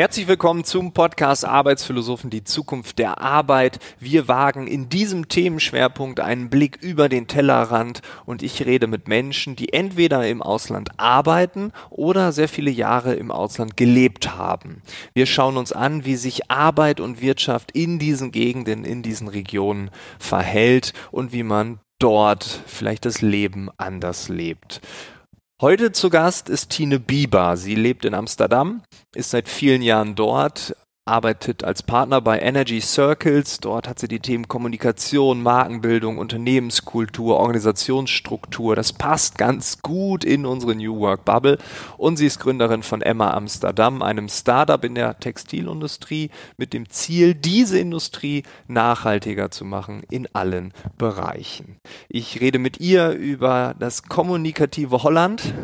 Herzlich willkommen zum Podcast Arbeitsphilosophen, die Zukunft der Arbeit. Wir wagen in diesem Themenschwerpunkt einen Blick über den Tellerrand und ich rede mit Menschen, die entweder im Ausland arbeiten oder sehr viele Jahre im Ausland gelebt haben. Wir schauen uns an, wie sich Arbeit und Wirtschaft in diesen Gegenden, in diesen Regionen verhält und wie man dort vielleicht das Leben anders lebt. Heute zu Gast ist Tine Bieber. Sie lebt in Amsterdam, ist seit vielen Jahren dort, arbeitet als Partner bei Energy Circles. Dort hat sie die Themen Kommunikation, Markenbildung, Unternehmenskultur, Organisationsstruktur. Das passt ganz gut in unsere New Work Bubble. Und sie ist Gründerin von Emma Amsterdam, einem Startup in der Textilindustrie mit dem Ziel, diese Industrie nachhaltiger zu machen in allen Bereichen. Ich rede mit ihr über das kommunikative Holland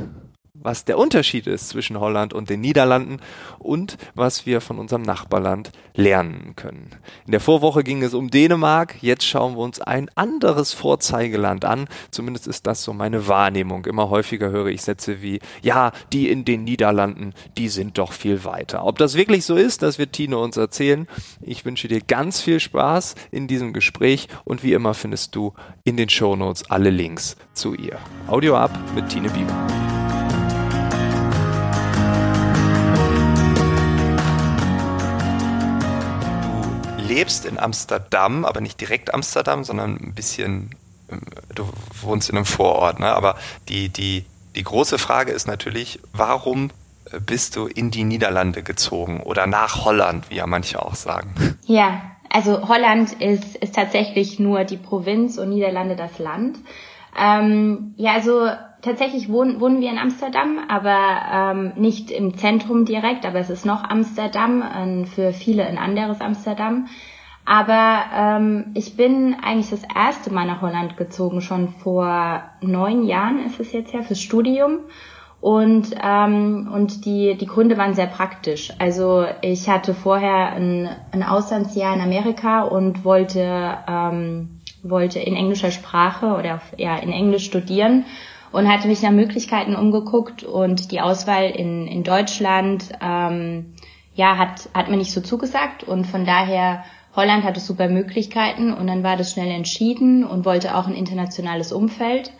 was der Unterschied ist zwischen Holland und den Niederlanden und was wir von unserem Nachbarland lernen können. In der Vorwoche ging es um Dänemark, jetzt schauen wir uns ein anderes Vorzeigeland an. Zumindest ist das so meine Wahrnehmung. Immer häufiger höre ich Sätze wie, ja, die in den Niederlanden, die sind doch viel weiter. Ob das wirklich so ist, das wird Tine uns erzählen. Ich wünsche dir ganz viel Spaß in diesem Gespräch und wie immer findest du in den Shownotes alle Links zu ihr. Audio ab mit Tine Bieber. Lebst in Amsterdam, aber nicht direkt Amsterdam, sondern ein bisschen, ähm, du wohnst in einem Vorort, ne? aber die, die, die große Frage ist natürlich, warum äh, bist du in die Niederlande gezogen oder nach Holland, wie ja manche auch sagen? Ja, also Holland ist, ist tatsächlich nur die Provinz und Niederlande das Land. Ähm, ja, also tatsächlich wohnen, wohnen wir in Amsterdam, aber ähm, nicht im Zentrum direkt, aber es ist noch Amsterdam, äh, für viele ein anderes Amsterdam. Aber ähm, ich bin eigentlich das erste Mal nach Holland gezogen, schon vor neun Jahren ist es jetzt ja, fürs Studium. Und, ähm, und die, die Gründe waren sehr praktisch. Also ich hatte vorher ein, ein Auslandsjahr in Amerika und wollte, ähm, wollte in englischer Sprache oder ja, in Englisch studieren und hatte mich nach Möglichkeiten umgeguckt und die Auswahl in, in Deutschland ähm, ja, hat, hat mir nicht so zugesagt und von daher Holland hatte super Möglichkeiten und dann war das schnell entschieden und wollte auch ein internationales Umfeld.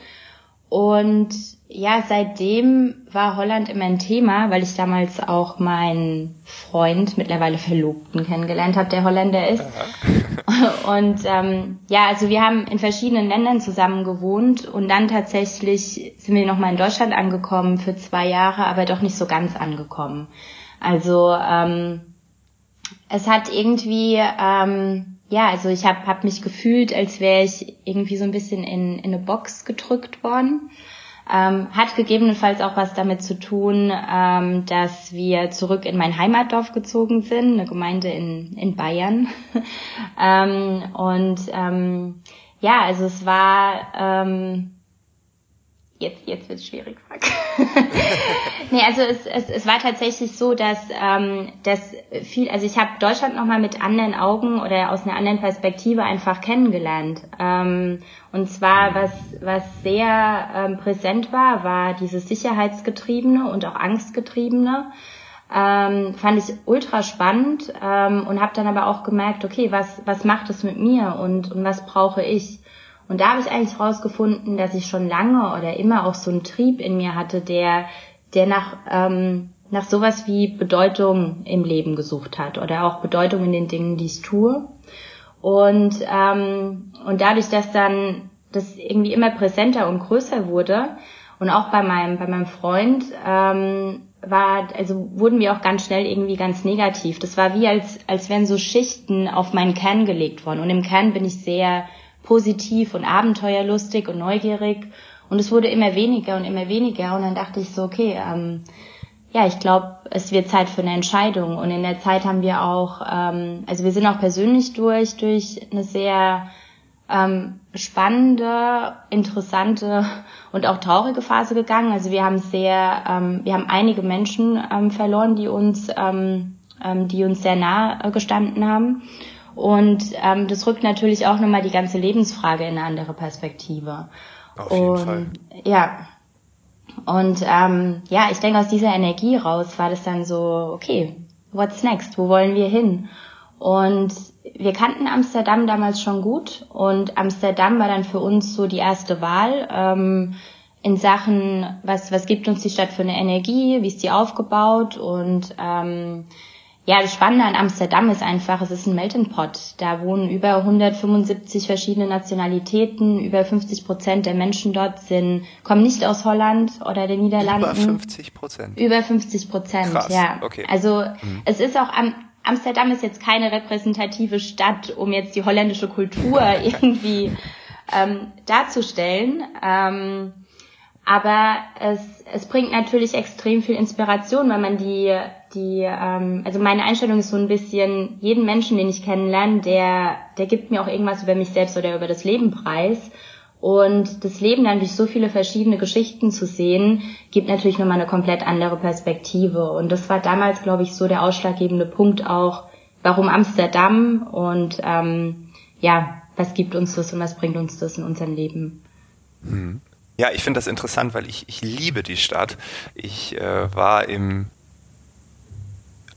Und ja, seitdem war Holland immer ein Thema, weil ich damals auch meinen Freund, mittlerweile Verlobten kennengelernt habe, der Holländer ist. und ähm, ja, also wir haben in verschiedenen Ländern zusammen gewohnt und dann tatsächlich sind wir nochmal in Deutschland angekommen für zwei Jahre, aber doch nicht so ganz angekommen. Also ähm, es hat irgendwie, ähm, ja, also ich habe hab mich gefühlt, als wäre ich irgendwie so ein bisschen in, in eine Box gedrückt worden. Ähm, hat gegebenenfalls auch was damit zu tun, ähm, dass wir zurück in mein Heimatdorf gezogen sind, eine Gemeinde in, in Bayern. ähm, und ähm, ja, also es war ähm, jetzt, jetzt wird es schwierig. nee, also es, es, es war tatsächlich so, dass, ähm, dass viel, also ich habe Deutschland nochmal mit anderen Augen oder aus einer anderen Perspektive einfach kennengelernt. Ähm, und zwar, was, was sehr ähm, präsent war, war dieses Sicherheitsgetriebene und auch Angstgetriebene. Ähm, fand ich ultra spannend ähm, und habe dann aber auch gemerkt, okay, was, was macht es mit mir und, und was brauche ich? Und da habe ich eigentlich rausgefunden, dass ich schon lange oder immer auch so einen Trieb in mir hatte, der, der nach, ähm, nach sowas wie Bedeutung im Leben gesucht hat oder auch Bedeutung in den Dingen, die ich tue. Und, ähm, und dadurch, dass dann das irgendwie immer präsenter und größer wurde und auch bei meinem, bei meinem Freund, ähm, war, also wurden wir auch ganz schnell irgendwie ganz negativ. Das war wie als, als wären so Schichten auf meinen Kern gelegt worden. Und im Kern bin ich sehr positiv und abenteuerlustig und neugierig. Und es wurde immer weniger und immer weniger. Und dann dachte ich so, okay, ähm, ja, ich glaube, es wird Zeit für eine Entscheidung. Und in der Zeit haben wir auch, ähm, also wir sind auch persönlich durch, durch eine sehr ähm, spannende, interessante und auch traurige Phase gegangen. Also wir haben sehr, ähm, wir haben einige Menschen ähm, verloren, die uns, ähm, ähm, die uns sehr nah gestanden haben. Und ähm, das rückt natürlich auch nochmal die ganze Lebensfrage in eine andere Perspektive. Auf jeden und, Fall. Ja. Und ähm, ja, ich denke, aus dieser Energie raus war das dann so, okay, what's next? Wo wollen wir hin? Und wir kannten Amsterdam damals schon gut und Amsterdam war dann für uns so die erste Wahl ähm, in Sachen, was, was gibt uns die Stadt für eine Energie, wie ist die aufgebaut und ähm, ja, das Spannende an Amsterdam ist einfach, es ist ein Melting Pot. Da wohnen über 175 verschiedene Nationalitäten, über 50 Prozent der Menschen dort sind, kommen nicht aus Holland oder den Niederlanden. Über 50 Prozent. Über 50 Prozent, ja. Okay. Also mhm. es ist auch am Amsterdam ist jetzt keine repräsentative Stadt, um jetzt die holländische Kultur irgendwie ähm, darzustellen. Ähm, aber es, es bringt natürlich extrem viel Inspiration, weil man die, die, ähm, also meine Einstellung ist so ein bisschen, jeden Menschen, den ich kennenlerne, der, der gibt mir auch irgendwas über mich selbst oder über das Leben preis. Und das Leben dann durch so viele verschiedene Geschichten zu sehen, gibt natürlich nochmal eine komplett andere Perspektive. Und das war damals, glaube ich, so der ausschlaggebende Punkt auch, warum Amsterdam und ähm, ja, was gibt uns das und was bringt uns das in unserem Leben. Hm. Ja, ich finde das interessant, weil ich, ich liebe die Stadt. Ich äh, war im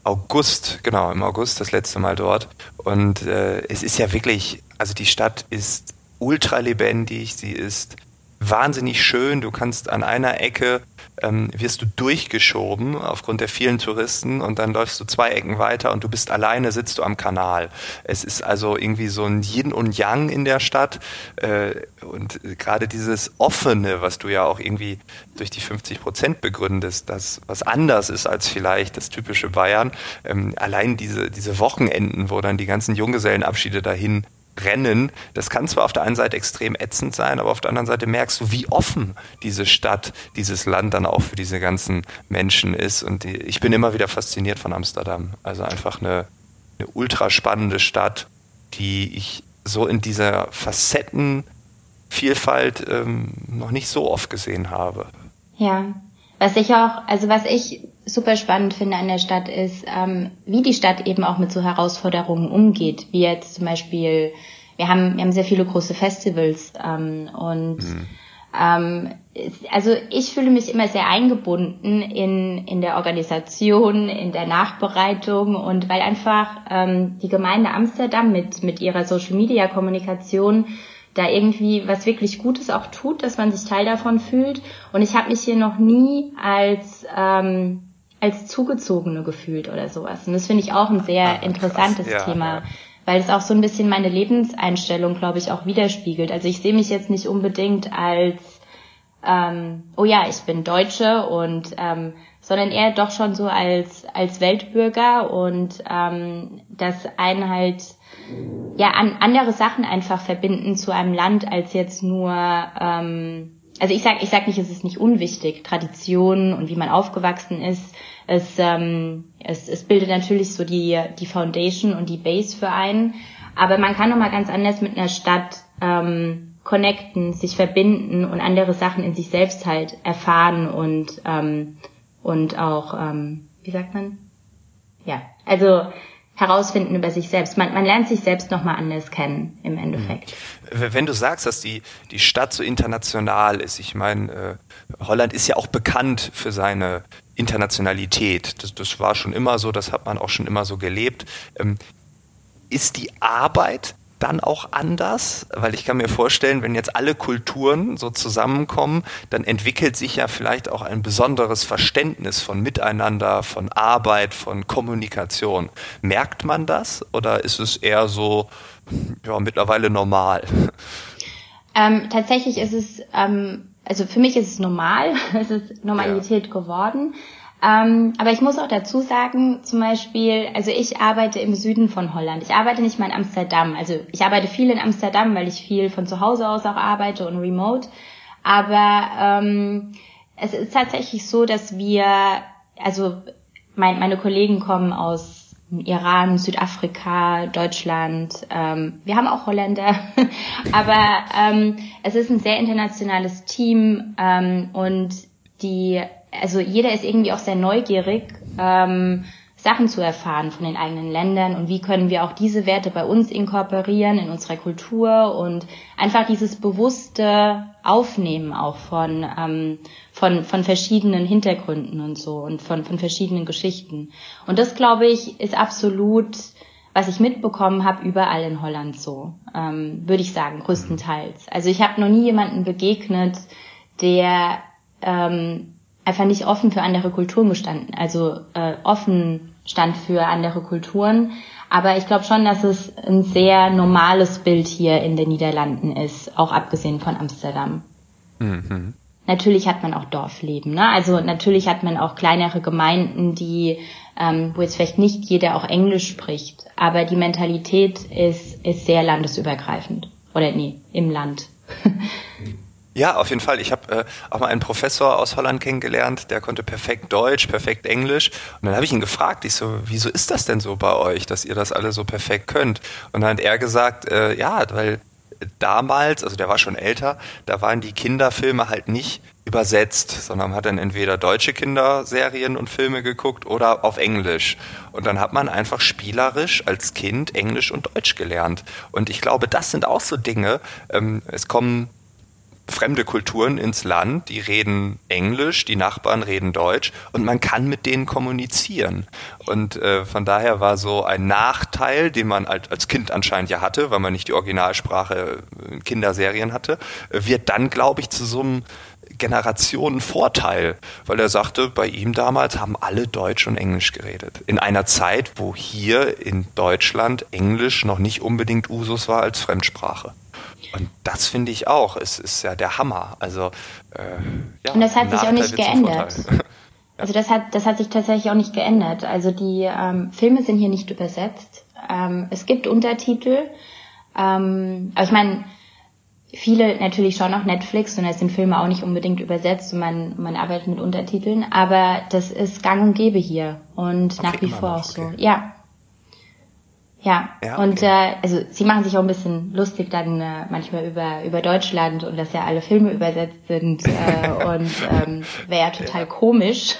August, genau, im August das letzte Mal dort. Und äh, es ist ja wirklich, also die Stadt ist ultra lebendig, sie ist wahnsinnig schön. Du kannst an einer Ecke ähm, wirst du durchgeschoben aufgrund der vielen Touristen und dann läufst du zwei Ecken weiter und du bist alleine, sitzt du am Kanal. Es ist also irgendwie so ein Yin und Yang in der Stadt äh, und gerade dieses Offene, was du ja auch irgendwie durch die 50 Prozent begründest, das was anders ist als vielleicht das typische Bayern. Ähm, allein diese, diese Wochenenden, wo dann die ganzen Junggesellenabschiede dahin Rennen. Das kann zwar auf der einen Seite extrem ätzend sein, aber auf der anderen Seite merkst du, wie offen diese Stadt, dieses Land dann auch für diese ganzen Menschen ist. Und die, ich bin immer wieder fasziniert von Amsterdam. Also einfach eine, eine ultra spannende Stadt, die ich so in dieser Facettenvielfalt ähm, noch nicht so oft gesehen habe. Ja, was ich auch, also was ich super spannend finde an der Stadt ist, ähm, wie die Stadt eben auch mit so Herausforderungen umgeht, wie jetzt zum Beispiel, wir haben, wir haben sehr viele große Festivals ähm, und mhm. ähm, also ich fühle mich immer sehr eingebunden in, in der Organisation, in der Nachbereitung und weil einfach ähm, die Gemeinde Amsterdam mit, mit ihrer Social-Media-Kommunikation da irgendwie was wirklich Gutes auch tut, dass man sich Teil davon fühlt. Und ich habe mich hier noch nie als ähm, als Zugezogene gefühlt oder sowas. Und das finde ich auch ein sehr ah, interessantes ja, Thema, ja. weil es auch so ein bisschen meine Lebenseinstellung, glaube ich, auch widerspiegelt. Also ich sehe mich jetzt nicht unbedingt als, ähm, oh ja, ich bin Deutsche und, ähm, sondern eher doch schon so als, als Weltbürger und ähm, dass einen halt ja an andere Sachen einfach verbinden zu einem Land als jetzt nur ähm, also ich sag ich sag nicht es ist nicht unwichtig Traditionen und wie man aufgewachsen ist. Es ähm, es, es bildet natürlich so die die Foundation und die Base für einen. Aber man kann noch mal ganz anders mit einer Stadt ähm, connecten sich verbinden und andere Sachen in sich selbst halt erfahren und ähm, und auch ähm, wie sagt man? Ja also herausfinden über sich selbst. Man, man lernt sich selbst nochmal anders kennen im Endeffekt. Mhm. Wenn du sagst, dass die, die Stadt so international ist, ich meine, äh, Holland ist ja auch bekannt für seine Internationalität. Das, das war schon immer so, das hat man auch schon immer so gelebt. Ähm, ist die Arbeit dann auch anders? Weil ich kann mir vorstellen, wenn jetzt alle Kulturen so zusammenkommen, dann entwickelt sich ja vielleicht auch ein besonderes Verständnis von Miteinander, von Arbeit, von Kommunikation. Merkt man das oder ist es eher so ja, mittlerweile normal? Ähm, tatsächlich ist es, ähm, also für mich ist es normal, es ist Normalität ja. geworden. Ähm, aber ich muss auch dazu sagen, zum Beispiel, also ich arbeite im Süden von Holland. Ich arbeite nicht mal in Amsterdam. Also ich arbeite viel in Amsterdam, weil ich viel von zu Hause aus auch arbeite und remote. Aber ähm, es ist tatsächlich so, dass wir, also mein, meine Kollegen kommen aus Iran, Südafrika, Deutschland. Ähm, wir haben auch Holländer, aber ähm, es ist ein sehr internationales Team ähm, und die also jeder ist irgendwie auch sehr neugierig, ähm, Sachen zu erfahren von den eigenen Ländern und wie können wir auch diese Werte bei uns inkorporieren in unserer Kultur und einfach dieses bewusste Aufnehmen auch von, ähm, von, von verschiedenen Hintergründen und so und von, von verschiedenen Geschichten. Und das, glaube ich, ist absolut, was ich mitbekommen habe, überall in Holland so, ähm, würde ich sagen, größtenteils. Also ich habe noch nie jemanden begegnet, der ähm, einfach nicht offen für andere Kulturen gestanden, also äh, offen stand für andere Kulturen. Aber ich glaube schon, dass es ein sehr normales Bild hier in den Niederlanden ist, auch abgesehen von Amsterdam. Mhm. Natürlich hat man auch Dorfleben, ne? Also natürlich hat man auch kleinere Gemeinden, die, ähm, wo jetzt vielleicht nicht jeder auch Englisch spricht, aber die Mentalität ist, ist sehr landesübergreifend. Oder nee, im Land. Ja, auf jeden Fall. Ich habe äh, auch mal einen Professor aus Holland kennengelernt, der konnte perfekt Deutsch, perfekt Englisch. Und dann habe ich ihn gefragt, ich so, wieso ist das denn so bei euch, dass ihr das alle so perfekt könnt? Und dann hat er gesagt, äh, ja, weil damals, also der war schon älter, da waren die Kinderfilme halt nicht übersetzt, sondern man hat dann entweder deutsche Kinderserien und Filme geguckt oder auf Englisch. Und dann hat man einfach spielerisch als Kind Englisch und Deutsch gelernt. Und ich glaube, das sind auch so Dinge. Ähm, es kommen fremde Kulturen ins Land, die reden Englisch, die Nachbarn reden Deutsch und man kann mit denen kommunizieren. Und äh, von daher war so ein Nachteil, den man als, Kind anscheinend ja hatte, weil man nicht die Originalsprache in Kinderserien hatte, äh, wird dann, glaube ich, zu so einem Generationenvorteil, weil er sagte, bei ihm damals haben alle Deutsch und Englisch geredet. In einer Zeit, wo hier in Deutschland Englisch noch nicht unbedingt Usus war als Fremdsprache. Und das finde ich auch. Es ist ja der Hammer. Also äh, ja, und das hat sich auch nicht geändert. Also das hat das hat sich tatsächlich auch nicht geändert. Also die ähm, Filme sind hier nicht übersetzt. Ähm, es gibt Untertitel. Ähm, aber ich meine, viele natürlich schon auch Netflix und es sind Filme auch nicht unbedingt übersetzt und man, man arbeitet mit Untertiteln, aber das ist gang und gäbe hier und okay, nach wie vor auch so. Okay. Ja, ja, ja okay. und äh, also sie machen sich auch ein bisschen lustig dann äh, manchmal über über Deutschland und dass ja alle Filme übersetzt sind äh, und ähm, wäre ja total komisch.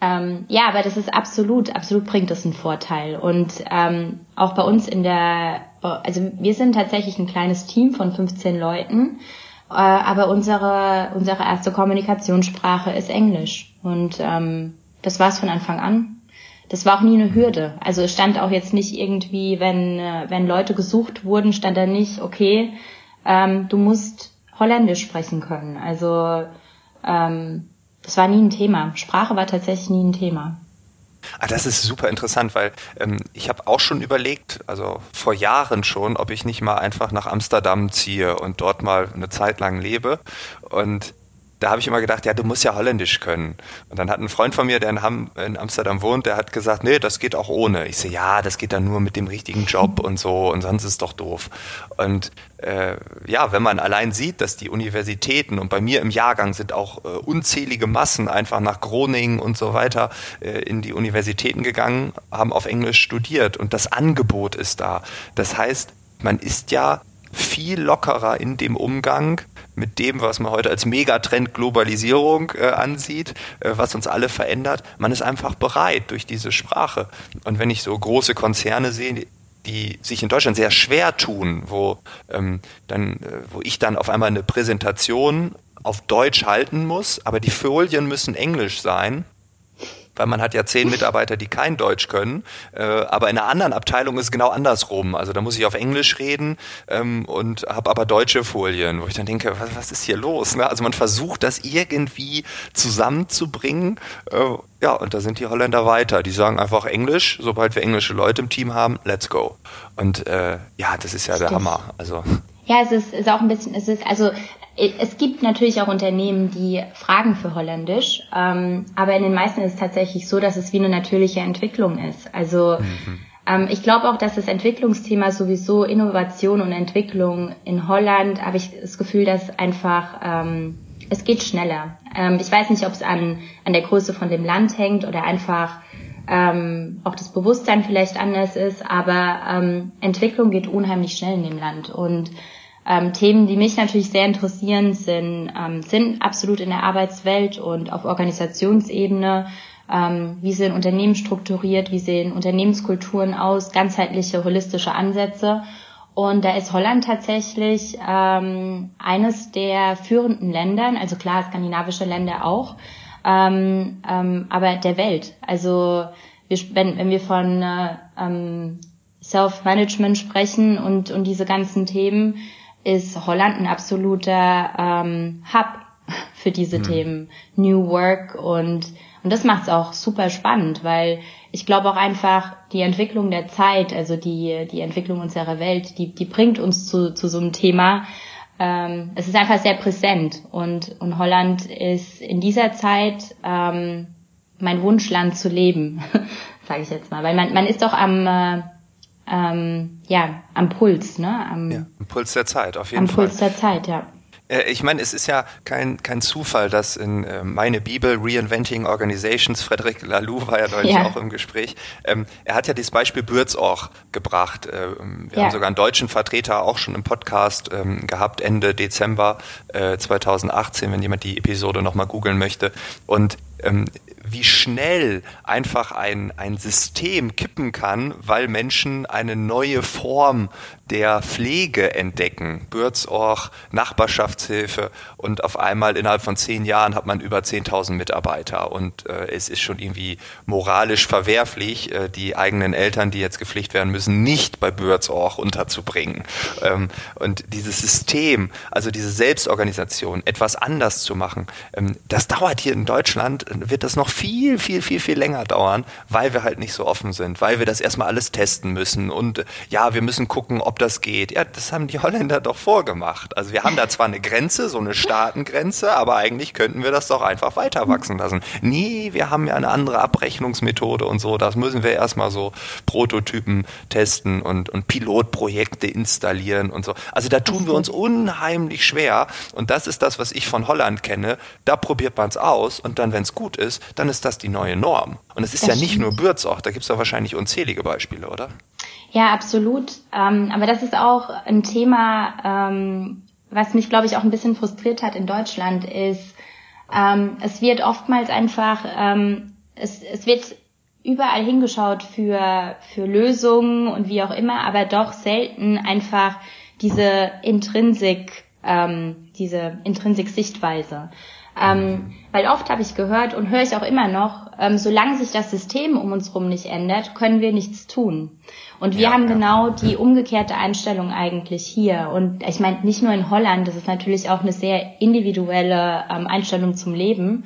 Ähm, ja, aber das ist absolut, absolut bringt das einen Vorteil. Und ähm, auch bei uns in der, also wir sind tatsächlich ein kleines Team von 15 Leuten, äh, aber unsere unsere erste Kommunikationssprache ist Englisch und ähm, das war es von Anfang an das war auch nie eine Hürde. Also es stand auch jetzt nicht irgendwie, wenn, äh, wenn Leute gesucht wurden, stand da nicht, okay, ähm, du musst Holländisch sprechen können. Also ähm, das war nie ein Thema. Sprache war tatsächlich nie ein Thema. Ah, das ist super interessant, weil ähm, ich habe auch schon überlegt, also vor Jahren schon, ob ich nicht mal einfach nach Amsterdam ziehe und dort mal eine Zeit lang lebe. Und da habe ich immer gedacht, ja, du musst ja Holländisch können. Und dann hat ein Freund von mir, der in, Ham, in Amsterdam wohnt, der hat gesagt, nee, das geht auch ohne. Ich so, ja, das geht dann nur mit dem richtigen Job und so und sonst ist es doch doof. Und äh, ja, wenn man allein sieht, dass die Universitäten und bei mir im Jahrgang sind auch äh, unzählige Massen einfach nach Groningen und so weiter äh, in die Universitäten gegangen, haben auf Englisch studiert und das Angebot ist da. Das heißt, man ist ja viel lockerer in dem Umgang mit dem, was man heute als Megatrend Globalisierung äh, ansieht, äh, was uns alle verändert. Man ist einfach bereit durch diese Sprache. Und wenn ich so große Konzerne sehe, die sich in Deutschland sehr schwer tun, wo ähm, dann, äh, wo ich dann auf einmal eine Präsentation auf Deutsch halten muss, aber die Folien müssen Englisch sein, weil man hat ja zehn Mitarbeiter, die kein Deutsch können. Äh, aber in einer anderen Abteilung ist es genau andersrum. Also da muss ich auf Englisch reden ähm, und habe aber deutsche Folien, wo ich dann denke, was, was ist hier los? Ne? Also man versucht das irgendwie zusammenzubringen. Äh, ja, und da sind die Holländer weiter. Die sagen einfach Englisch, sobald wir englische Leute im Team haben, let's go. Und äh, ja, das ist ja der Hammer. Also ja, es ist, ist auch ein bisschen, es ist, also es gibt natürlich auch Unternehmen, die fragen für Holländisch, ähm, aber in den meisten ist es tatsächlich so, dass es wie eine natürliche Entwicklung ist. Also mhm. ähm, ich glaube auch, dass das Entwicklungsthema sowieso Innovation und Entwicklung in Holland, habe ich das Gefühl, dass einfach ähm, es geht schneller. Ähm, ich weiß nicht, ob es an, an der Größe von dem Land hängt oder einfach ähm, auch das Bewusstsein vielleicht anders ist, aber ähm, Entwicklung geht unheimlich schnell in dem Land und ähm, Themen, die mich natürlich sehr interessieren, sind, ähm, sind absolut in der Arbeitswelt und auf Organisationsebene ähm, wie sehen Unternehmen strukturiert, wie sehen Unternehmenskulturen aus, ganzheitliche, holistische Ansätze. Und da ist Holland tatsächlich ähm, eines der führenden Ländern, also klar, skandinavische Länder auch, ähm, ähm, aber der Welt. Also wir, wenn, wenn wir von äh, ähm, Self-Management sprechen und, und diese ganzen Themen, ist Holland ein absoluter ähm, Hub für diese hm. Themen. New Work und, und das macht es auch super spannend, weil ich glaube auch einfach die Entwicklung der Zeit, also die, die Entwicklung unserer Welt, die, die bringt uns zu, zu so einem Thema. Ähm, es ist einfach sehr präsent und, und Holland ist in dieser Zeit ähm, mein Wunschland zu leben, sage ich jetzt mal, weil man, man ist doch am äh, ähm, ja, am Puls, ne? Am, ja, am Puls der Zeit, auf jeden am Fall. Am Puls der Zeit, ja. Äh, ich meine, es ist ja kein, kein Zufall, dass in äh, meine Bibel Reinventing Organizations, Frederic Laloux war ja neulich ja. auch im Gespräch, ähm, er hat ja dieses Beispiel Bürzorch gebracht. Äh, wir ja. haben sogar einen deutschen Vertreter auch schon im Podcast ähm, gehabt, Ende Dezember äh, 2018, wenn jemand die Episode nochmal googeln möchte. Und ähm, wie schnell einfach ein, ein System kippen kann, weil Menschen eine neue Form der Pflege entdecken. Bürzorch, Nachbarschaftshilfe und auf einmal innerhalb von zehn Jahren hat man über 10.000 Mitarbeiter und äh, es ist schon irgendwie moralisch verwerflich, äh, die eigenen Eltern, die jetzt gepflegt werden müssen, nicht bei Bürzorch unterzubringen. Ähm, und dieses System, also diese Selbstorganisation, etwas anders zu machen, ähm, das dauert hier in Deutschland, wird das noch viel, viel, viel, viel länger dauern, weil wir halt nicht so offen sind, weil wir das erstmal alles testen müssen und ja, wir müssen gucken, ob das geht. Ja, das haben die Holländer doch vorgemacht. Also wir haben da zwar eine Grenze, so eine Staatengrenze, aber eigentlich könnten wir das doch einfach weiter wachsen lassen. Nee, wir haben ja eine andere Abrechnungsmethode und so, das müssen wir erstmal so Prototypen testen und, und Pilotprojekte installieren und so. Also da tun wir uns unheimlich schwer und das ist das, was ich von Holland kenne. Da probiert man es aus und dann, wenn es gut ist, dann ist das die neue Norm. Und es ist das ja nicht nur Bürzorch, da gibt es ja wahrscheinlich unzählige Beispiele, oder? Ja, absolut. Ähm, aber das ist auch ein Thema, ähm, was mich, glaube ich, auch ein bisschen frustriert hat in Deutschland, ist, ähm, es wird oftmals einfach, ähm, es, es wird überall hingeschaut für, für Lösungen und wie auch immer, aber doch selten einfach diese Intrinsik, ähm, diese Intrinsik-Sichtweise. Ähm, weil oft habe ich gehört und höre ich auch immer noch, ähm, solange sich das System um uns herum nicht ändert, können wir nichts tun. Und wir ja, haben ja. genau die umgekehrte Einstellung eigentlich hier. Und ich meine, nicht nur in Holland, das ist natürlich auch eine sehr individuelle ähm, Einstellung zum Leben.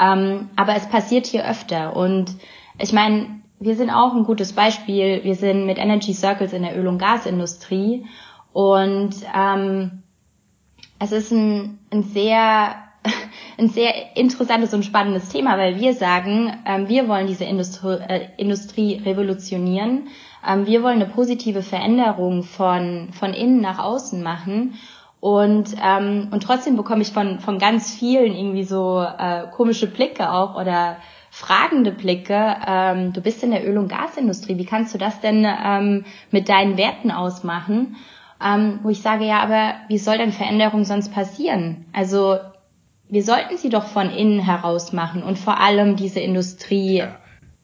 Ähm, aber es passiert hier öfter. Und ich meine, wir sind auch ein gutes Beispiel. Wir sind mit Energy Circles in der Öl- und Gasindustrie. Und ähm, es ist ein, ein sehr ein sehr interessantes und spannendes Thema, weil wir sagen, ähm, wir wollen diese Industrie, äh, Industrie revolutionieren. Ähm, wir wollen eine positive Veränderung von, von innen nach außen machen. Und, ähm, und trotzdem bekomme ich von, von ganz vielen irgendwie so äh, komische Blicke auch oder fragende Blicke. Ähm, du bist in der Öl- und Gasindustrie. Wie kannst du das denn ähm, mit deinen Werten ausmachen? Ähm, wo ich sage, ja, aber wie soll denn Veränderung sonst passieren? Also wir sollten sie doch von innen heraus machen und vor allem diese Industrie ja.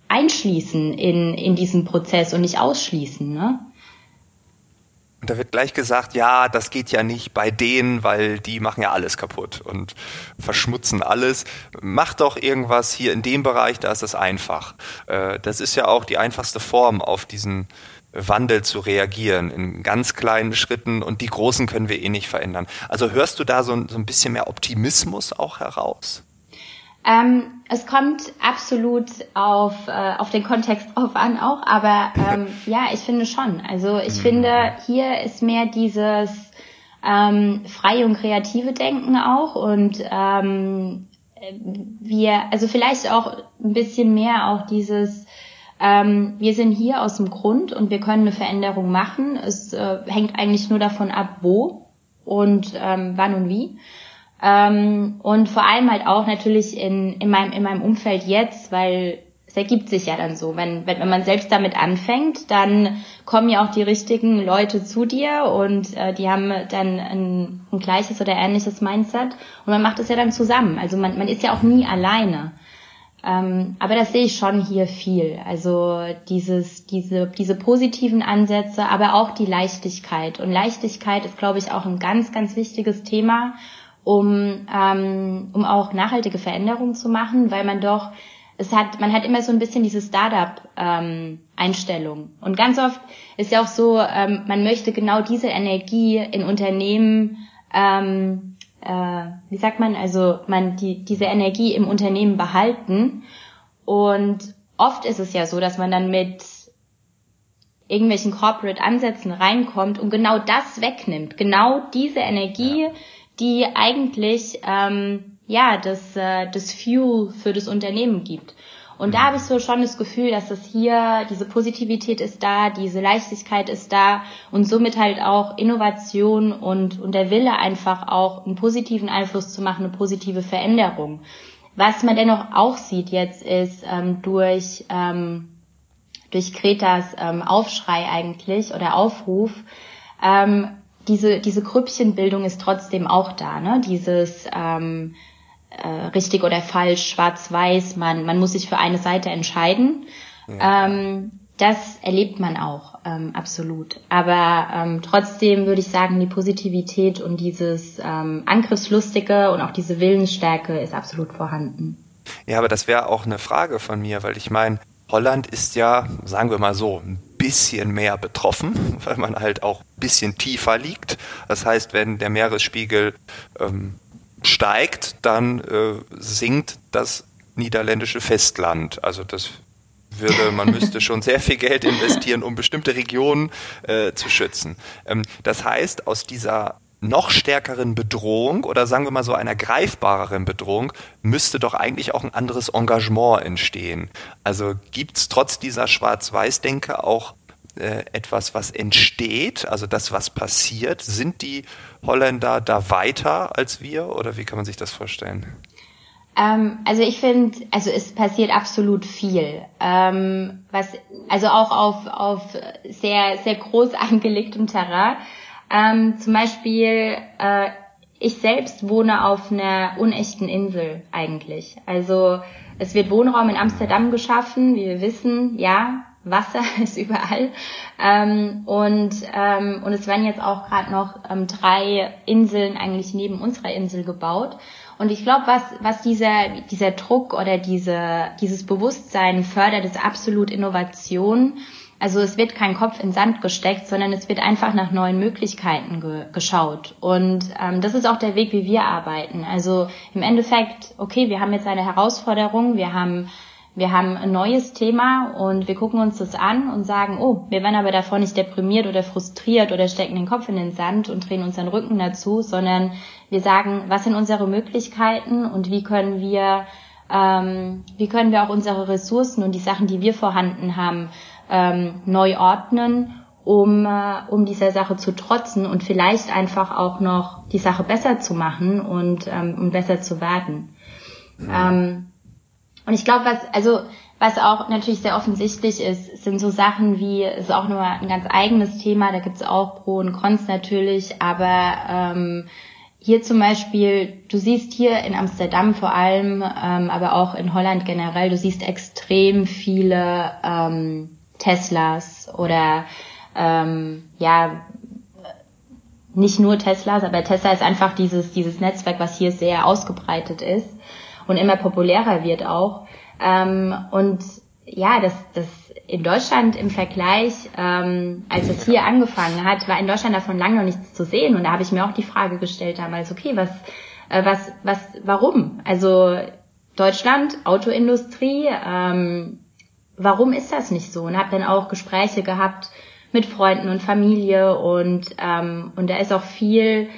einschließen in, in diesen Prozess und nicht ausschließen, ne? Und da wird gleich gesagt, ja, das geht ja nicht bei denen, weil die machen ja alles kaputt und verschmutzen alles. Mach doch irgendwas hier in dem Bereich, da ist es einfach. Äh, das ist ja auch die einfachste Form auf diesen Wandel zu reagieren in ganz kleinen Schritten und die großen können wir eh nicht verändern. Also hörst du da so, so ein bisschen mehr Optimismus auch heraus? Ähm, es kommt absolut auf, äh, auf den Kontext drauf an auch, aber ähm, ja, ich finde schon. Also ich mhm. finde, hier ist mehr dieses ähm, freie und kreative Denken auch und ähm, wir, also vielleicht auch ein bisschen mehr auch dieses ähm, wir sind hier aus dem Grund und wir können eine Veränderung machen. Es äh, hängt eigentlich nur davon ab, wo und ähm, wann und wie. Ähm, und vor allem halt auch natürlich in, in, meinem, in meinem Umfeld jetzt, weil es ergibt sich ja dann so. Wenn, wenn, wenn man selbst damit anfängt, dann kommen ja auch die richtigen Leute zu dir und äh, die haben dann ein, ein gleiches oder ähnliches Mindset und man macht es ja dann zusammen. Also man, man ist ja auch nie alleine. Ähm, aber das sehe ich schon hier viel. Also dieses, diese, diese positiven Ansätze, aber auch die Leichtigkeit. Und Leichtigkeit ist, glaube ich, auch ein ganz, ganz wichtiges Thema, um, ähm, um auch nachhaltige Veränderungen zu machen, weil man doch, es hat, man hat immer so ein bisschen diese Startup-Einstellung. Ähm, und ganz oft ist ja auch so, ähm, man möchte genau diese Energie in Unternehmen ähm, äh, wie sagt man, also man die, diese Energie im Unternehmen behalten. Und oft ist es ja so, dass man dann mit irgendwelchen Corporate-Ansätzen reinkommt und genau das wegnimmt. Genau diese Energie, ja. die eigentlich ähm, ja das, äh, das Fuel für das Unternehmen gibt. Und da habe ich so schon das Gefühl, dass es hier, diese Positivität ist da, diese Leichtigkeit ist da und somit halt auch Innovation und, und der Wille einfach auch einen positiven Einfluss zu machen, eine positive Veränderung. Was man dennoch auch sieht jetzt ist ähm, durch, ähm, durch Kretas ähm, Aufschrei eigentlich oder Aufruf, ähm, diese, diese Grüppchenbildung ist trotzdem auch da, ne? Dieses ähm, äh, richtig oder falsch, schwarz-weiß, man, man muss sich für eine Seite entscheiden. Ja. Ähm, das erlebt man auch, ähm, absolut. Aber ähm, trotzdem würde ich sagen, die Positivität und dieses ähm, Angriffslustige und auch diese Willensstärke ist absolut vorhanden. Ja, aber das wäre auch eine Frage von mir, weil ich meine, Holland ist ja, sagen wir mal so, ein bisschen mehr betroffen, weil man halt auch ein bisschen tiefer liegt. Das heißt, wenn der Meeresspiegel ähm, steigt, dann äh, sinkt das niederländische Festland. Also das würde, man müsste schon sehr viel Geld investieren, um bestimmte Regionen äh, zu schützen. Ähm, das heißt, aus dieser noch stärkeren Bedrohung oder sagen wir mal so einer greifbareren Bedrohung müsste doch eigentlich auch ein anderes Engagement entstehen. Also gibt's trotz dieser Schwarz-Weiß-Denke auch äh, etwas, was entsteht, also das, was passiert? Sind die Holländer da weiter als wir oder wie kann man sich das vorstellen? Ähm, also ich finde, also es passiert absolut viel. Ähm, was, also auch auf, auf sehr, sehr groß angelegtem Terrain. Ähm, zum Beispiel, äh, ich selbst wohne auf einer unechten Insel eigentlich. Also es wird Wohnraum in Amsterdam geschaffen, wie wir wissen, ja, Wasser ist überall. Ähm, und, ähm, und es werden jetzt auch gerade noch ähm, drei Inseln eigentlich neben unserer Insel gebaut. Und ich glaube, was, was dieser, dieser Druck oder diese, dieses Bewusstsein fördert, ist absolut Innovation. Also es wird kein Kopf in Sand gesteckt, sondern es wird einfach nach neuen Möglichkeiten ge geschaut. Und ähm, das ist auch der Weg, wie wir arbeiten. Also im Endeffekt, okay, wir haben jetzt eine Herausforderung, wir haben wir haben ein neues Thema und wir gucken uns das an und sagen, oh, wir werden aber davon nicht deprimiert oder frustriert oder stecken den Kopf in den Sand und drehen unseren Rücken dazu, sondern wir sagen, was sind unsere Möglichkeiten und wie können wir, ähm, wie können wir auch unsere Ressourcen und die Sachen, die wir vorhanden haben, ähm, neu ordnen, um, äh, um dieser Sache zu trotzen und vielleicht einfach auch noch die Sache besser zu machen und ähm, um besser zu werden. Mhm. Ähm, und ich glaube, was, also, was auch natürlich sehr offensichtlich ist, sind so Sachen wie, ist auch nur ein ganz eigenes Thema, da gibt's auch Pro und Cons natürlich, aber ähm, hier zum Beispiel, du siehst hier in Amsterdam vor allem, ähm, aber auch in Holland generell, du siehst extrem viele ähm, Teslas oder ähm, ja, nicht nur Teslas, aber Tesla ist einfach dieses, dieses Netzwerk, was hier sehr ausgebreitet ist und immer populärer wird auch. Ähm, und ja, das, das in Deutschland im Vergleich, ähm, als es hier angefangen hat, war in Deutschland davon lange noch nichts zu sehen. Und da habe ich mir auch die Frage gestellt damals, okay, was, äh, was, was, warum? Also Deutschland, Autoindustrie, ähm, warum ist das nicht so? Und habe dann auch Gespräche gehabt mit Freunden und Familie und, ähm, und da ist auch viel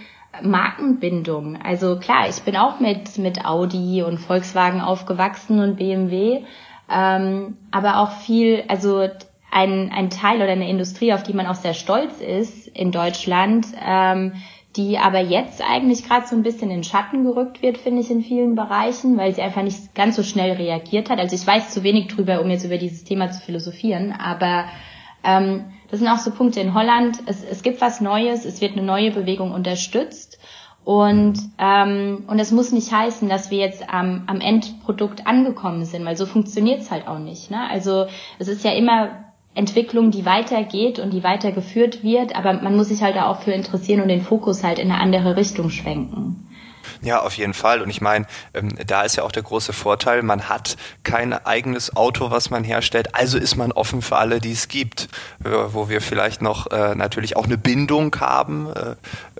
Markenbindung. Also klar, ich bin auch mit, mit Audi und Volkswagen aufgewachsen und BMW, ähm, aber auch viel, also ein, ein Teil oder eine Industrie, auf die man auch sehr stolz ist in Deutschland, ähm, die aber jetzt eigentlich gerade so ein bisschen in Schatten gerückt wird, finde ich, in vielen Bereichen, weil sie einfach nicht ganz so schnell reagiert hat. Also ich weiß zu wenig drüber, um jetzt über dieses Thema zu philosophieren, aber ähm, das sind auch so Punkte in Holland. Es, es gibt was Neues, es wird eine neue Bewegung unterstützt Und, ähm, und es muss nicht heißen, dass wir jetzt am, am Endprodukt angekommen sind, weil so funktioniert's halt auch nicht. Ne? Also es ist ja immer Entwicklung, die weitergeht und die weitergeführt wird, aber man muss sich halt auch für interessieren und den Fokus halt in eine andere Richtung schwenken. Ja, auf jeden Fall. Und ich meine, ähm, da ist ja auch der große Vorteil, man hat kein eigenes Auto, was man herstellt, also ist man offen für alle, die es gibt, äh, wo wir vielleicht noch äh, natürlich auch eine Bindung haben, äh,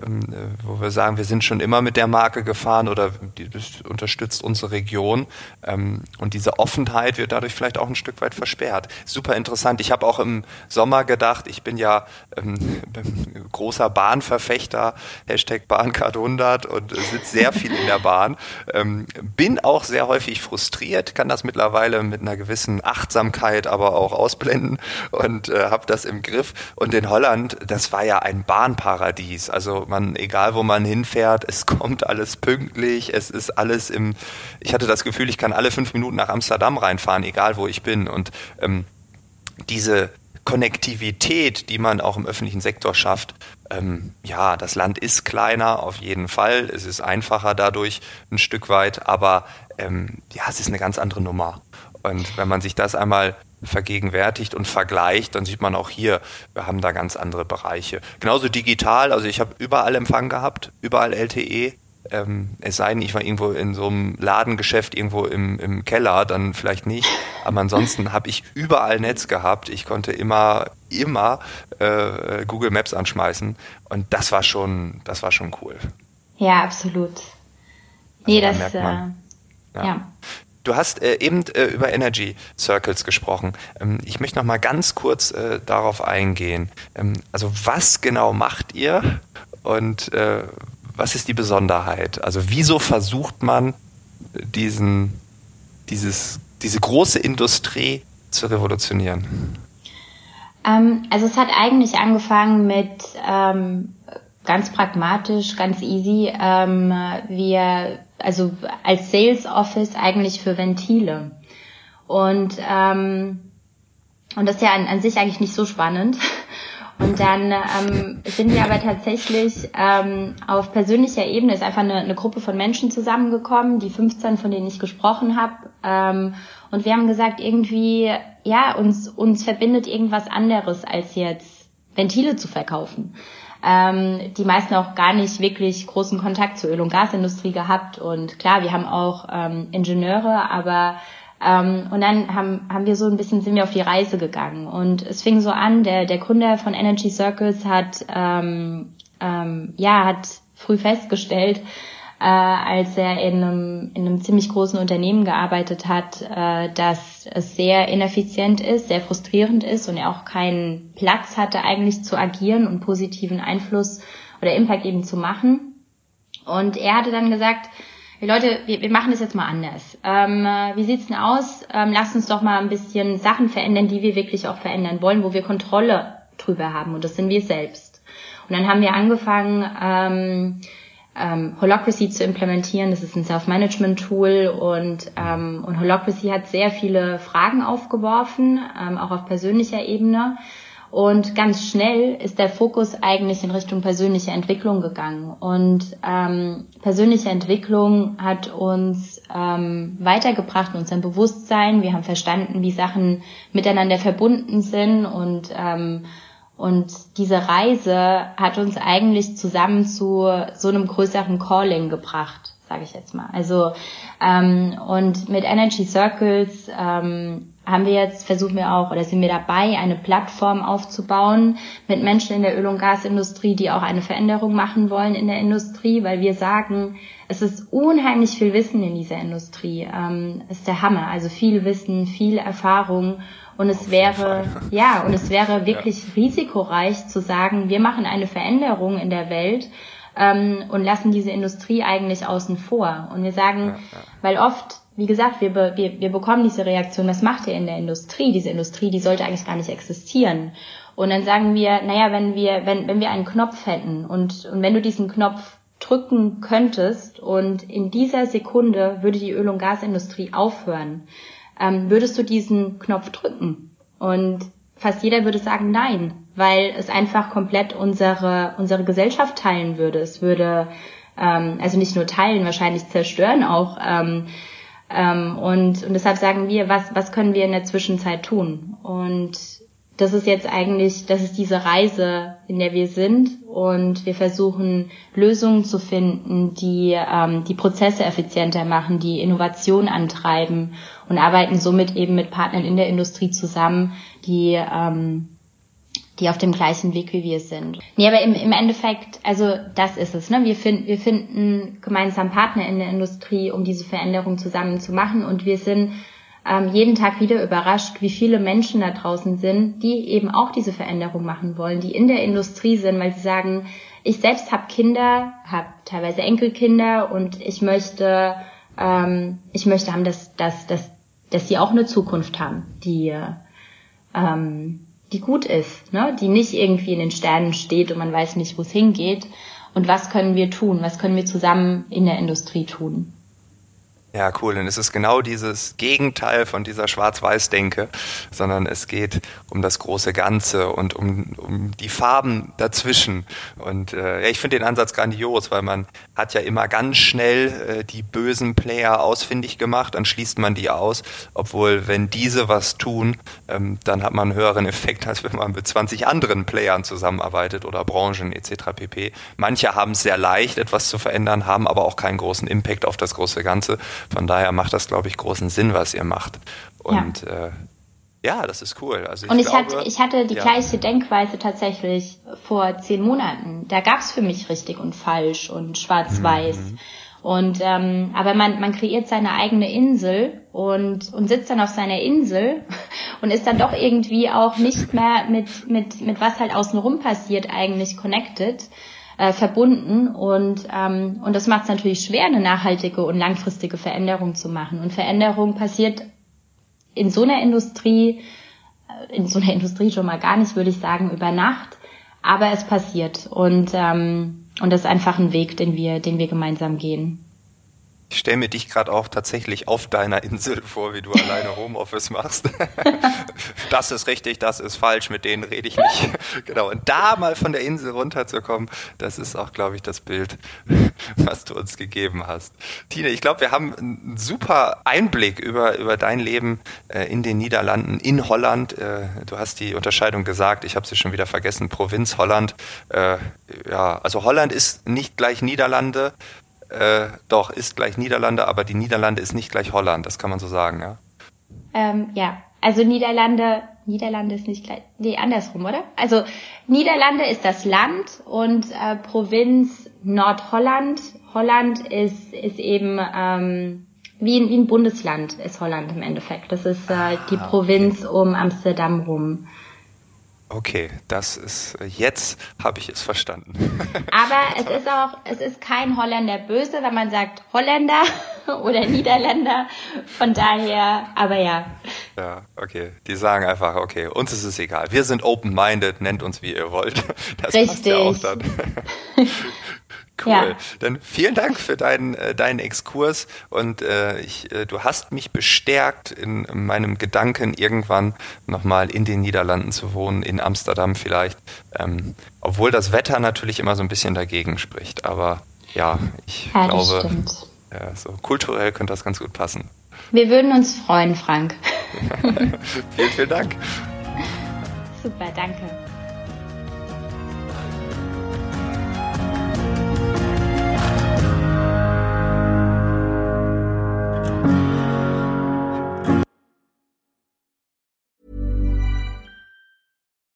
ähm, äh, wo wir sagen, wir sind schon immer mit der Marke gefahren oder die, unterstützt unsere Region. Ähm, und diese Offenheit wird dadurch vielleicht auch ein Stück weit versperrt. Super interessant. Ich habe auch im Sommer gedacht, ich bin ja ähm, großer Bahnverfechter, Hashtag Bahncard 100 und sitze sehr viel in der Bahn. Ähm, bin auch sehr häufig frustriert, kann das mittlerweile mit einer gewissen Achtsamkeit aber auch ausblenden und äh, habe das im Griff. Und in Holland, das war ja ein Bahnparadies. Also man, egal wo man hinfährt, es kommt alles pünktlich, es ist alles im, ich hatte das Gefühl, ich kann alle fünf Minuten nach Amsterdam reinfahren, egal wo ich bin. Und ähm, diese Konnektivität, die man auch im öffentlichen Sektor schafft, ähm, ja, das Land ist kleiner, auf jeden Fall. Es ist einfacher dadurch ein Stück weit, aber ähm, ja, es ist eine ganz andere Nummer. Und wenn man sich das einmal vergegenwärtigt und vergleicht, dann sieht man auch hier, wir haben da ganz andere Bereiche. Genauso digital, also ich habe überall Empfang gehabt, überall LTE. Ähm, es sei denn, ich war irgendwo in so einem Ladengeschäft irgendwo im, im Keller, dann vielleicht nicht. Aber ansonsten habe ich überall Netz gehabt. Ich konnte immer, immer äh, Google Maps anschmeißen. Und das war schon, das war schon cool. Ja, absolut. Nee, also, das, äh, ja. ja. Du hast äh, eben äh, über Energy Circles gesprochen. Ähm, ich möchte noch mal ganz kurz äh, darauf eingehen. Ähm, also was genau macht ihr und äh, was ist die Besonderheit? Also wieso versucht man diesen, dieses, diese große Industrie zu revolutionieren? Ähm, also es hat eigentlich angefangen mit ähm, ganz pragmatisch, ganz easy. Ähm, wir, also als Sales Office eigentlich für Ventile. Und, ähm, und das ist ja an, an sich eigentlich nicht so spannend. Und dann ähm, sind wir aber tatsächlich ähm, auf persönlicher Ebene, ist einfach eine, eine Gruppe von Menschen zusammengekommen, die 15, von denen ich gesprochen habe. Ähm, und wir haben gesagt, irgendwie, ja, uns, uns verbindet irgendwas anderes, als jetzt Ventile zu verkaufen. Ähm, die meisten auch gar nicht wirklich großen Kontakt zur Öl- und Gasindustrie gehabt. Und klar, wir haben auch ähm, Ingenieure, aber ähm, und dann haben, haben wir so ein bisschen, sind wir auf die Reise gegangen. Und es fing so an, der, der Gründer von Energy Circles hat, ähm, ähm, ja, hat früh festgestellt, äh, als er in einem, in einem ziemlich großen Unternehmen gearbeitet hat, äh, dass es sehr ineffizient ist, sehr frustrierend ist und er auch keinen Platz hatte, eigentlich zu agieren und positiven Einfluss oder Impact eben zu machen. Und er hatte dann gesagt, hey Leute, wir, wir machen das jetzt mal anders. Ähm, äh, wie sieht's denn aus? Ähm, lasst uns doch mal ein bisschen Sachen verändern, die wir wirklich auch verändern wollen, wo wir Kontrolle drüber haben. Und das sind wir selbst. Und dann haben wir angefangen, ähm, ähm, Holocracy zu implementieren. Das ist ein Self-Management-Tool und, ähm, und Holocracy hat sehr viele Fragen aufgeworfen, ähm, auch auf persönlicher Ebene. Und ganz schnell ist der Fokus eigentlich in Richtung persönliche Entwicklung gegangen. Und ähm, persönliche Entwicklung hat uns ähm, weitergebracht in unserem Bewusstsein. Wir haben verstanden, wie Sachen miteinander verbunden sind und ähm, und diese Reise hat uns eigentlich zusammen zu so einem größeren Calling gebracht, sage ich jetzt mal. Also ähm, und mit Energy Circles ähm, haben wir jetzt, versuchen wir auch, oder sind wir dabei, eine Plattform aufzubauen mit Menschen in der Öl- und Gasindustrie, die auch eine Veränderung machen wollen in der Industrie, weil wir sagen, es ist unheimlich viel Wissen in dieser Industrie. Ähm, ist der Hammer. Also viel Wissen, viel Erfahrung. Und es wäre, ja, und es wäre wirklich ja. risikoreich zu sagen, wir machen eine Veränderung in der Welt, ähm, und lassen diese Industrie eigentlich außen vor. Und wir sagen, ja, ja. weil oft wie gesagt, wir, wir, wir bekommen diese Reaktion, was macht ihr in der Industrie? Diese Industrie, die sollte eigentlich gar nicht existieren. Und dann sagen wir, naja, wenn wir, wenn, wenn wir einen Knopf hätten und, und wenn du diesen Knopf drücken könntest und in dieser Sekunde würde die Öl- und Gasindustrie aufhören, ähm, würdest du diesen Knopf drücken? Und fast jeder würde sagen nein, weil es einfach komplett unsere, unsere Gesellschaft teilen würde. Es würde ähm, also nicht nur teilen, wahrscheinlich zerstören auch. Ähm, ähm, und, und deshalb sagen wir, was, was können wir in der Zwischenzeit tun? Und das ist jetzt eigentlich, das ist diese Reise, in der wir sind und wir versuchen Lösungen zu finden, die ähm, die Prozesse effizienter machen, die Innovation antreiben und arbeiten somit eben mit Partnern in der Industrie zusammen, die ähm, die auf dem gleichen Weg wie wir sind. Nee, aber im, im Endeffekt, also das ist es. Ne? Wir, finden wir finden gemeinsam Partner in der Industrie, um diese Veränderung zusammen zu machen und wir sind ähm, jeden Tag wieder überrascht, wie viele Menschen da draußen sind, die eben auch diese Veränderung machen wollen, die in der Industrie sind, weil sie sagen, ich selbst habe Kinder, habe teilweise Enkelkinder und ich möchte, ähm, ich möchte haben, dass, dass, dass, dass sie auch eine Zukunft haben, die, ähm, die gut ist, ne? die nicht irgendwie in den Sternen steht und man weiß nicht, wo es hingeht. Und was können wir tun? Was können wir zusammen in der Industrie tun? Ja, cool. Und es ist genau dieses Gegenteil von dieser Schwarz-Weiß-Denke, sondern es geht um das große Ganze und um, um die Farben dazwischen. Und äh, ja, ich finde den Ansatz grandios, weil man hat ja immer ganz schnell äh, die bösen Player ausfindig gemacht, dann schließt man die aus, obwohl wenn diese was tun, ähm, dann hat man einen höheren Effekt, als wenn man mit 20 anderen Playern zusammenarbeitet oder Branchen etc. pp. Manche haben es sehr leicht, etwas zu verändern, haben aber auch keinen großen Impact auf das große Ganze. Von daher macht das, glaube ich, großen Sinn, was ihr macht. Und ja. Äh, ja, das ist cool. Also ich und ich, glaube, hatte, ich hatte die ja. gleiche Denkweise tatsächlich vor zehn Monaten. Da gab es für mich richtig und falsch und schwarz-weiß. Mhm. Und ähm, aber man, man kreiert seine eigene Insel und, und sitzt dann auf seiner Insel und ist dann doch irgendwie auch nicht mehr mit, mit, mit was halt außenrum passiert eigentlich connected äh, verbunden und, ähm, und das macht es natürlich schwer, eine nachhaltige und langfristige Veränderung zu machen. Und Veränderung passiert in so einer Industrie, äh, in so einer Industrie schon mal gar nicht, würde ich sagen, über Nacht, aber es passiert und, ähm, und das ist einfach ein Weg, den wir, den wir gemeinsam gehen. Ich stelle mir dich gerade auch tatsächlich auf deiner Insel vor, wie du alleine Homeoffice machst. das ist richtig, das ist falsch, mit denen rede ich nicht. genau. Und da mal von der Insel runterzukommen, das ist auch, glaube ich, das Bild, was du uns gegeben hast. Tine, ich glaube, wir haben einen super Einblick über, über dein Leben äh, in den Niederlanden, in Holland. Äh, du hast die Unterscheidung gesagt, ich habe sie schon wieder vergessen, Provinz Holland. Äh, ja, also Holland ist nicht gleich Niederlande, äh, doch, ist gleich Niederlande, aber die Niederlande ist nicht gleich Holland, das kann man so sagen, ja? Ähm, ja, also Niederlande, Niederlande ist nicht gleich, nee, andersrum, oder? Also Niederlande ist das Land und äh, Provinz Nordholland. Holland ist, ist eben ähm, wie, ein, wie ein Bundesland ist Holland im Endeffekt. Das ist äh, die ah, Provinz okay. um Amsterdam rum. Okay, das ist jetzt habe ich es verstanden. Aber es ist auch, es ist kein Holländer böse, wenn man sagt Holländer oder Niederländer. Von daher, aber ja. Ja, okay. Die sagen einfach, okay, uns ist es egal. Wir sind open-minded, nennt uns wie ihr wollt. Das Richtig. passt ja auch dann. Cool. Ja. Dann vielen Dank für deinen, äh, deinen Exkurs und äh, ich, äh, du hast mich bestärkt in, meinem Gedanken, irgendwann nochmal in den Niederlanden zu wohnen, in Amsterdam vielleicht. Ähm, obwohl das Wetter natürlich immer so ein bisschen dagegen spricht. Aber ja, ich ja, glaube, ja, so kulturell könnte das ganz gut passen. Wir würden uns freuen, Frank. vielen, vielen Dank. Super, danke.